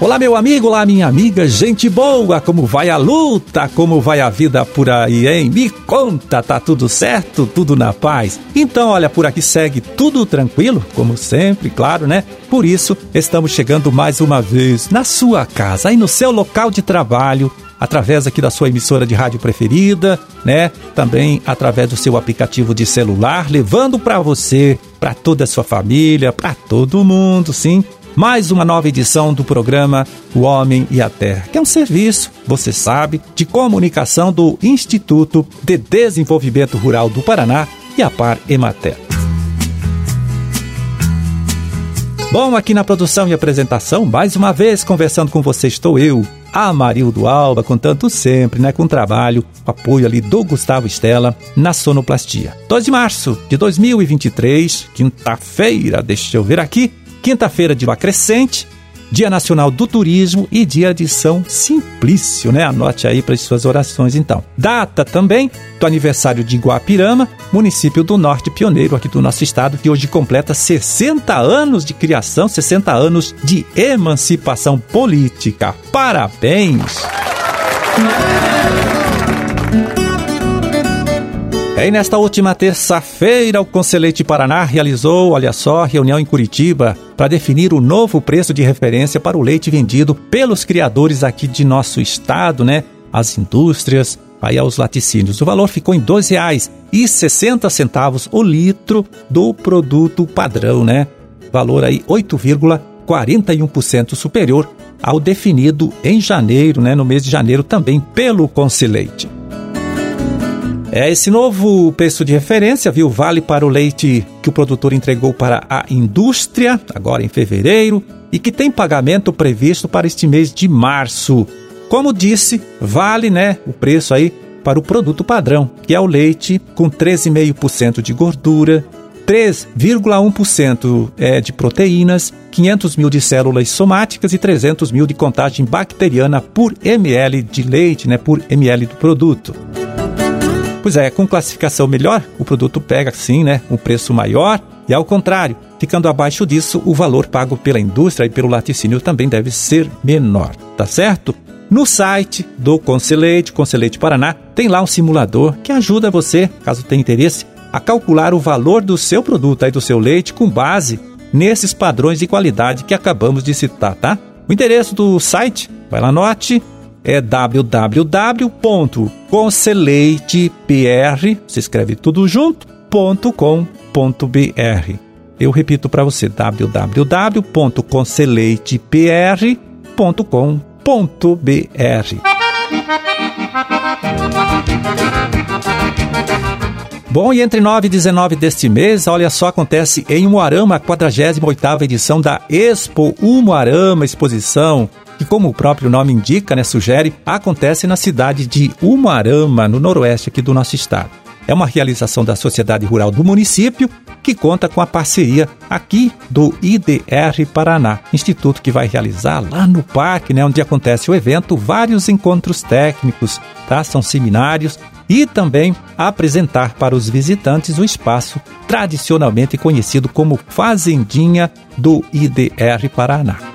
Olá, meu amigo, olá, minha amiga, gente boa, como vai a luta, como vai a vida por aí, hein? Me conta, tá tudo certo, tudo na paz? Então, olha, por aqui segue tudo tranquilo, como sempre, claro, né? Por isso, estamos chegando mais uma vez na sua casa, aí no seu local de trabalho, através aqui da sua emissora de rádio preferida, né? Também através do seu aplicativo de celular, levando para você, para toda a sua família, para todo mundo, sim mais uma nova edição do programa O Homem e a Terra, que é um serviço, você sabe, de comunicação do Instituto de Desenvolvimento Rural do Paraná e a Par Emater. Bom, aqui na produção e apresentação, mais uma vez conversando com você estou eu, Amarildo Alba, contando sempre, né, com o trabalho, o apoio ali do Gustavo Estela na sonoplastia. 2 de março de 2023, quinta-feira, deixa eu ver aqui, quinta-feira de Lua Crescente, Dia Nacional do Turismo e Dia de São Simplício, né? Anote aí para as suas orações então. Data também do aniversário de Guapirama, município do Norte pioneiro aqui do nosso estado, que hoje completa 60 anos de criação, 60 anos de emancipação política. Parabéns! E nesta última terça-feira, o Conselheiro Paraná realizou, olha só, reunião em Curitiba para definir o novo preço de referência para o leite vendido pelos criadores aqui de nosso estado, né? As indústrias, aí aos laticínios. O valor ficou em R$ 2,60 o litro do produto padrão, né? Valor aí 8,41% superior ao definido em janeiro, né? No mês de janeiro também pelo Conselheiro. É esse novo preço de referência, viu, vale para o leite que o produtor entregou para a indústria, agora em fevereiro, e que tem pagamento previsto para este mês de março. Como disse, vale, né, o preço aí para o produto padrão, que é o leite com 13,5% de gordura, 3,1% é de proteínas, 500 mil de células somáticas e 300 mil de contagem bacteriana por ml de leite, né, por ml do produto. Pois é, com classificação melhor, o produto pega sim, né, um preço maior e ao contrário, ficando abaixo disso, o valor pago pela indústria e pelo laticínio também deve ser menor, tá certo? No site do Conselheite, Conselheite Paraná, tem lá um simulador que ajuda você, caso tenha interesse, a calcular o valor do seu produto aí do seu leite com base nesses padrões de qualidade que acabamos de citar, tá? O endereço do site, vai lá, anote, é www.conceleitepr, se escreve tudo junto, .com.br. Eu repito para você, www.conceleitepr.com.br. Bom, e entre 9 e 19 deste mês, olha só, acontece em Umuarama a 48ª edição da Expo Umuarama Exposição que, como o próprio nome indica, né, sugere, acontece na cidade de Umuarama, no noroeste aqui do nosso estado. É uma realização da Sociedade Rural do município que conta com a parceria aqui do IDR Paraná, instituto que vai realizar lá no parque, né, onde acontece o evento, vários encontros técnicos, tá? São seminários e também apresentar para os visitantes o espaço tradicionalmente conhecido como Fazendinha do IDR Paraná.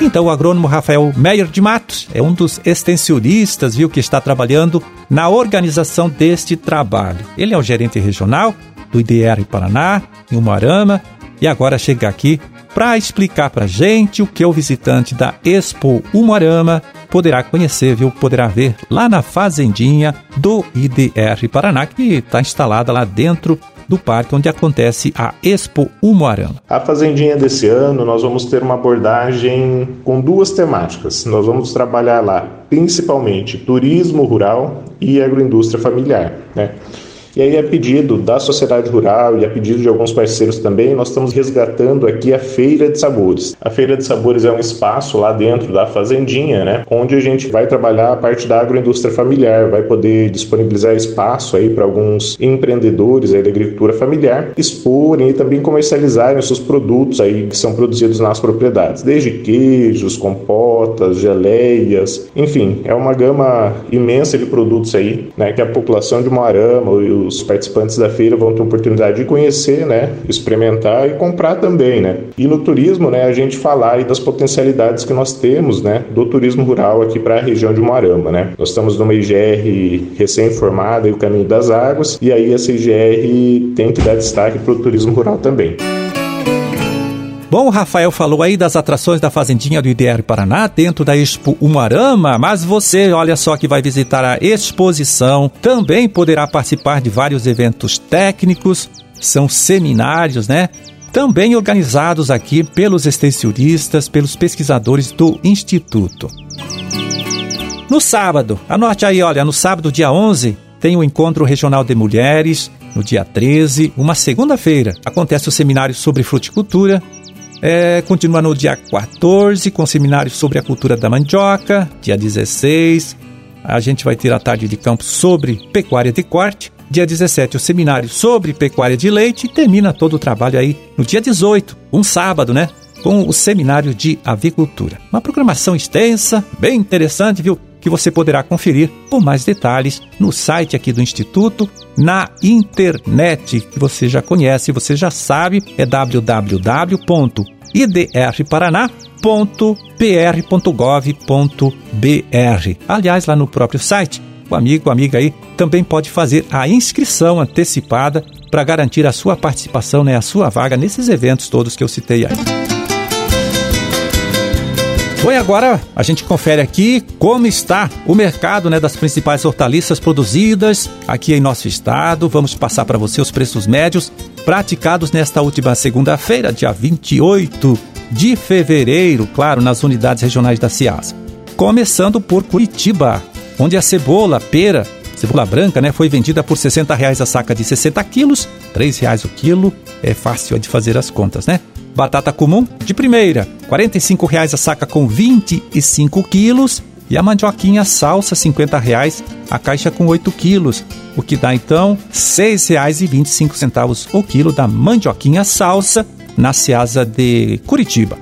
Então, o agrônomo Rafael Meyer de Matos é um dos extensionistas, viu, que está trabalhando na organização deste trabalho. Ele é o gerente regional do IDR Paraná, em Umarama, e agora chega aqui para explicar para gente o que o visitante da Expo Umarama poderá conhecer, viu? Poderá ver lá na fazendinha do IDR Paraná, que está instalada lá dentro do parque onde acontece a Expo Umuarama. A Fazendinha desse ano nós vamos ter uma abordagem com duas temáticas. Nós vamos trabalhar lá principalmente turismo rural e agroindústria familiar, né? E aí, a pedido da sociedade rural e a pedido de alguns parceiros também, nós estamos resgatando aqui a Feira de Sabores. A Feira de Sabores é um espaço lá dentro da fazendinha, né, onde a gente vai trabalhar a parte da agroindústria familiar, vai poder disponibilizar espaço aí para alguns empreendedores aí da agricultura familiar exporem e também comercializarem os seus produtos aí que são produzidos nas propriedades, desde queijos, compotas, geleias, enfim, é uma gama imensa de produtos aí, né, que a população de Moarama os participantes da feira vão ter oportunidade de conhecer, né, experimentar e comprar também, né. E no turismo, né, a gente falar aí das potencialidades que nós temos, né, do turismo rural aqui para a região de Moarama, né. Nós estamos numa IGR recém-formada, o Caminho das Águas, e aí essa IGR tem que dar destaque para o turismo rural também. Bom, o Rafael falou aí das atrações da Fazendinha do IDR Paraná dentro da Expo Umarama, mas você, olha só que vai visitar a exposição, também poderá participar de vários eventos técnicos, são seminários, né? Também organizados aqui pelos extensionistas, pelos pesquisadores do Instituto. No sábado, anote aí, olha, no sábado, dia 11, tem o Encontro Regional de Mulheres. No dia 13, uma segunda-feira, acontece o seminário sobre fruticultura é, continua no dia 14 com seminário sobre a cultura da mandioca. Dia 16, a gente vai ter a tarde de campo sobre pecuária de corte. Dia 17, o seminário sobre pecuária de leite. E termina todo o trabalho aí no dia 18, um sábado, né? Com o seminário de avicultura. Uma programação extensa, bem interessante, viu? Que você poderá conferir por mais detalhes no site aqui do Instituto, na internet, que você já conhece, você já sabe, é www idrparaná.pr.gov.br. Aliás, lá no próprio site, o amigo, amiga aí também pode fazer a inscrição antecipada para garantir a sua participação, né, a sua vaga nesses eventos todos que eu citei aí. Bom, e agora a gente confere aqui como está o mercado né, das principais hortaliças produzidas aqui em nosso estado. Vamos passar para você os preços médios praticados nesta última segunda-feira, dia 28 de fevereiro, claro, nas unidades regionais da Ciasa. Começando por Curitiba, onde a cebola, pera, cebola branca, né, foi vendida por 60 reais a saca de 60 quilos, R$ reais o quilo, é fácil de fazer as contas, né? Batata comum, de primeira, 45 reais a saca com 25 quilos, e a mandioquinha salsa, 50 reais, a caixa com 8 quilos, o que dá então R$ 6,25 o quilo da mandioquinha salsa na Ceasa de Curitiba.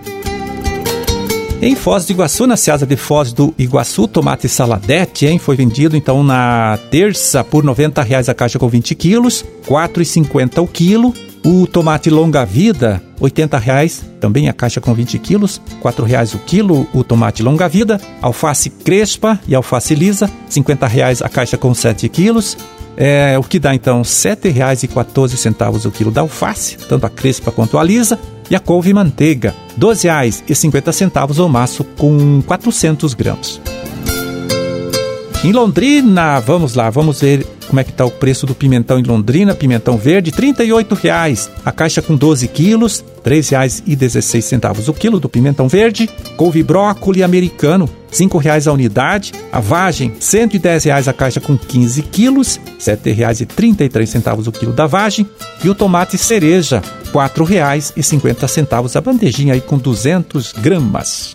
Em Foz do Iguaçu, na Ceasa de Foz do Iguaçu, tomate saladete, hein, foi vendido então na terça por 90 reais a caixa com 20 quilos, R$ 4,50 o quilo. O tomate longa vida, 80 reais, também a caixa com 20 quilos, R$ reais o quilo o tomate longa vida. Alface crespa e alface lisa, 50 reais a caixa com 7 quilos. É, o que dá então R$ 7,14 o quilo da alface, tanto a crespa quanto a lisa. E a couve manteiga, R$ 12,50 o maço com 400 gramas. Em Londrina, vamos lá, vamos ver como é que está o preço do pimentão em Londrina, pimentão verde, R$ reais. A caixa com 12 quilos, R$ 3,16 o quilo do pimentão verde. Couve brócoli americano, R$ reais a unidade. A vagem, 110 reais a caixa com 15 quilos, R$ 7,33 o quilo da vagem. E o tomate cereja, R$ 4,50 a bandejinha aí com 200 gramas.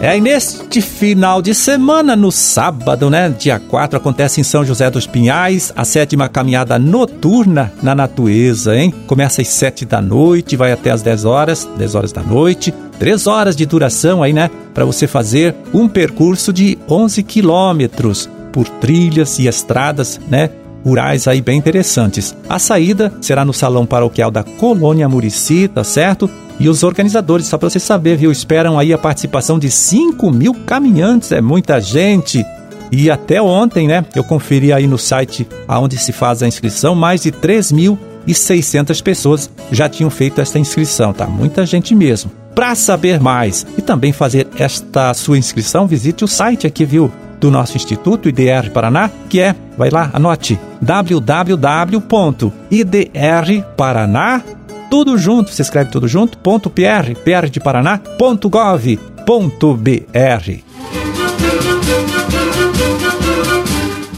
É, e neste final de semana, no sábado, né, dia 4, acontece em São José dos Pinhais a sétima caminhada noturna na natureza, hein? Começa às 7 da noite, vai até às 10 horas, 10 horas da noite. 3 horas de duração aí, né, para você fazer um percurso de 11 quilômetros por trilhas e estradas, né, rurais aí bem interessantes. A saída será no Salão Paroquial da Colônia Murici, tá certo? E os organizadores, só para você saber, viu, esperam aí a participação de 5 mil caminhantes, é muita gente. E até ontem, né, eu conferi aí no site aonde se faz a inscrição, mais de 3.600 pessoas já tinham feito esta inscrição, tá? Muita gente mesmo. Para saber mais e também fazer esta sua inscrição, visite o site aqui, viu? Do nosso Instituto IDR Paraná, que é, vai lá, anote, www.idrparaná.com tudo junto, se escreve tudo junto, .pr, pr de Paraná, gov, br.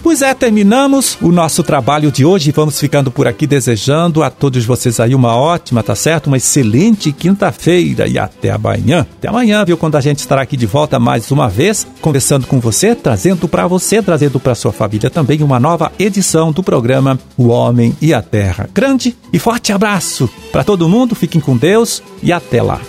Pois é, terminamos o nosso trabalho de hoje. Vamos ficando por aqui desejando a todos vocês aí uma ótima, tá certo? Uma excelente quinta-feira e até amanhã. Até amanhã, viu? Quando a gente estará aqui de volta mais uma vez, conversando com você, trazendo para você, trazendo para sua família também uma nova edição do programa O Homem e a Terra. Grande e forte abraço para todo mundo, fiquem com Deus e até lá.